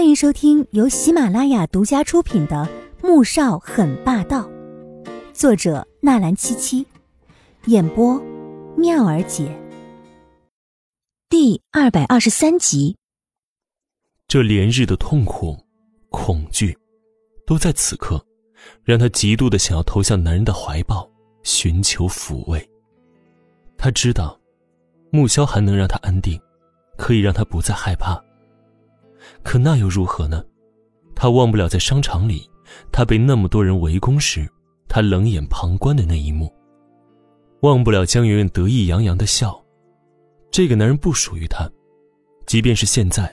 欢迎收听由喜马拉雅独家出品的《穆少很霸道》，作者纳兰七七，演播妙儿姐。第二百二十三集。这连日的痛苦、恐惧，都在此刻，让他极度的想要投向男人的怀抱，寻求抚慰。他知道，穆萧寒能让他安定，可以让他不再害怕。可那又如何呢？他忘不了在商场里，他被那么多人围攻时，他冷眼旁观的那一幕。忘不了江媛媛得意洋洋的笑。这个男人不属于他，即便是现在，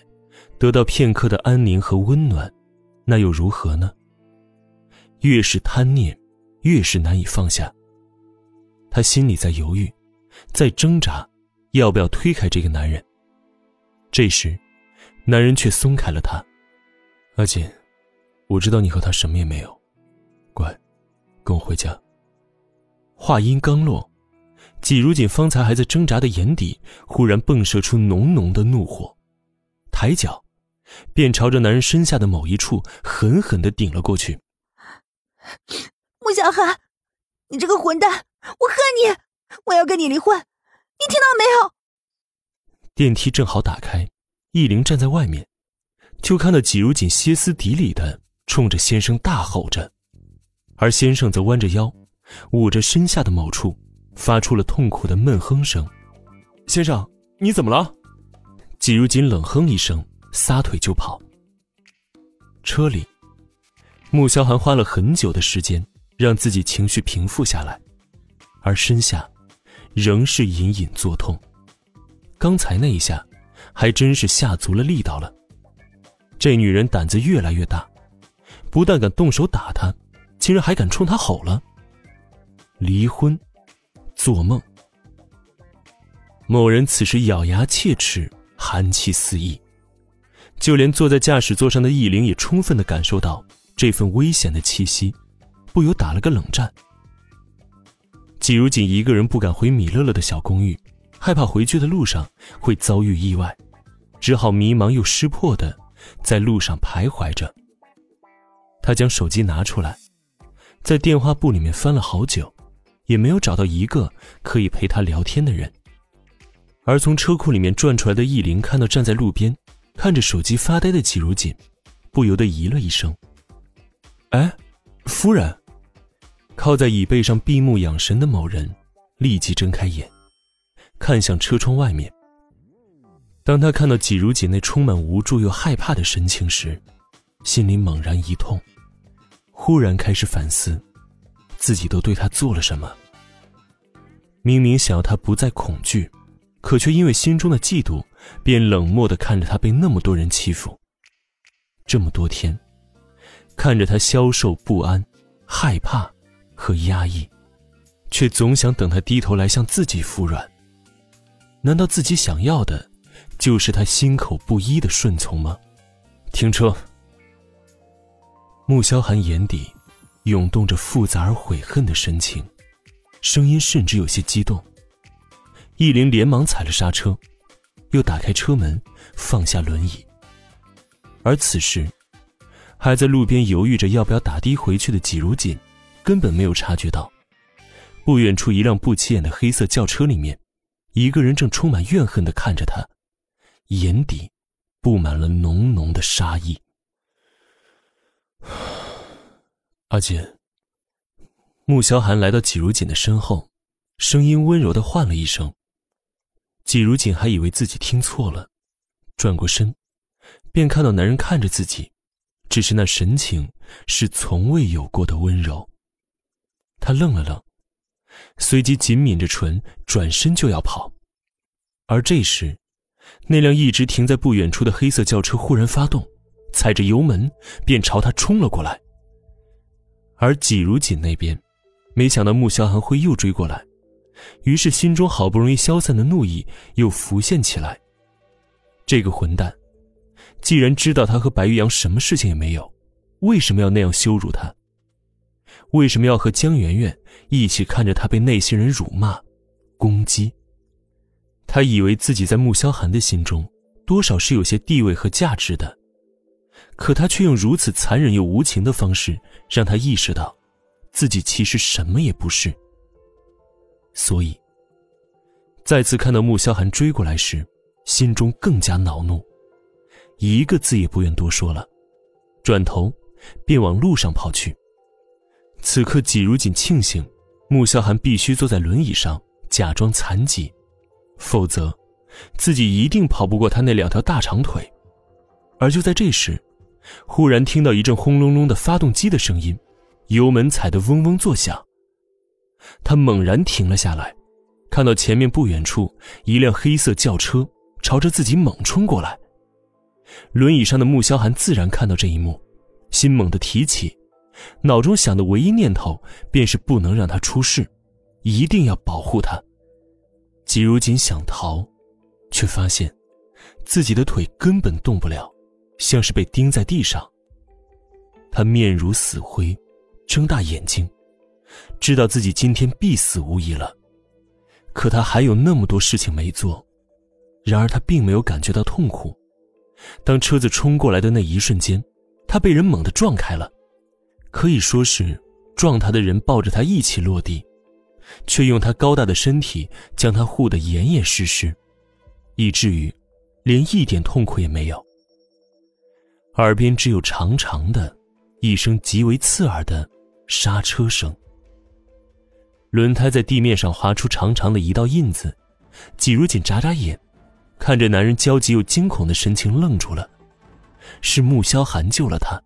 得到片刻的安宁和温暖，那又如何呢？越是贪念，越是难以放下。他心里在犹豫，在挣扎，要不要推开这个男人。这时。男人却松开了她，阿锦，我知道你和他什么也没有，乖，跟我回家。话音刚落，季如锦方才还在挣扎的眼底，忽然迸射出浓浓的怒火，抬脚，便朝着男人身下的某一处狠狠的顶了过去。穆小寒，你这个混蛋，我恨你！我要跟你离婚，你听到没有？电梯正好打开。易灵站在外面，就看到季如锦歇斯底里的冲着先生大吼着，而先生则弯着腰，捂着身下的某处，发出了痛苦的闷哼声。先生，你怎么了？季如锦冷哼一声，撒腿就跑。车里，穆萧寒花了很久的时间让自己情绪平复下来，而身下仍是隐隐作痛。刚才那一下。还真是下足了力道了。这女人胆子越来越大，不但敢动手打他，竟然还敢冲他吼了。离婚，做梦。某人此时咬牙切齿，寒气四溢，就连坐在驾驶座上的易灵也充分的感受到这份危险的气息，不由打了个冷战。季如锦一个人不敢回米乐乐的小公寓，害怕回去的路上会遭遇意外。只好迷茫又失魄的在路上徘徊着。他将手机拿出来，在电话簿里面翻了好久，也没有找到一个可以陪他聊天的人。而从车库里面转出来的易林看到站在路边看着手机发呆的季如锦，不由得咦了一声：“哎，夫人！”靠在椅背上闭目养神的某人立即睁开眼，看向车窗外面。当他看到季如锦那充满无助又害怕的神情时，心里猛然一痛，忽然开始反思，自己都对他做了什么。明明想要他不再恐惧，可却因为心中的嫉妒，便冷漠的看着他被那么多人欺负。这么多天，看着他消瘦不安、害怕和压抑，却总想等他低头来向自己服软。难道自己想要的？就是他心口不一的顺从吗？停车。穆萧寒眼底涌动着复杂而悔恨的神情，声音甚至有些激动。易林连忙踩了刹车，又打开车门，放下轮椅。而此时，还在路边犹豫着要不要打的回去的季如锦，根本没有察觉到，不远处一辆不起眼的黑色轿车里面，一个人正充满怨恨的看着他。眼底布满了浓浓的杀意。阿锦，穆萧寒来到季如锦的身后，声音温柔的唤了一声。季如锦还以为自己听错了，转过身，便看到男人看着自己，只是那神情是从未有过的温柔。他愣了愣，随即紧抿着唇，转身就要跑，而这时。那辆一直停在不远处的黑色轿车忽然发动，踩着油门便朝他冲了过来。而季如锦那边，没想到穆萧寒会又追过来，于是心中好不容易消散的怒意又浮现起来。这个混蛋，既然知道他和白玉阳什么事情也没有，为什么要那样羞辱他？为什么要和江媛媛一起看着他被那些人辱骂、攻击？他以为自己在穆萧寒的心中，多少是有些地位和价值的，可他却用如此残忍又无情的方式，让他意识到，自己其实什么也不是。所以，再次看到穆萧寒追过来时，心中更加恼怒，一个字也不愿多说了，转头便往路上跑去。此刻，季如锦庆幸，穆萧寒必须坐在轮椅上，假装残疾，否则，自己一定跑不过他那两条大长腿。而就在这时，忽然听到一阵轰隆隆的发动机的声音，油门踩得嗡嗡作响。他猛然停了下来，看到前面不远处一辆黑色轿车朝着自己猛冲过来。轮椅上的穆萧寒自然看到这一幕，心猛地提起，脑中想的唯一念头便是不能让他出事，一定要保护他。季如锦想逃，却发现自己的腿根本动不了。像是被钉在地上。他面如死灰，睁大眼睛，知道自己今天必死无疑了。可他还有那么多事情没做。然而他并没有感觉到痛苦。当车子冲过来的那一瞬间，他被人猛地撞开了，可以说是撞他的人抱着他一起落地，却用他高大的身体将他护得严严实实，以至于连一点痛苦也没有。耳边只有长长的，一声极为刺耳的刹车声。轮胎在地面上划出长长的一道印子，季如锦眨眨眼，看着男人焦急又惊恐的神情，愣住了。是穆萧寒救了他。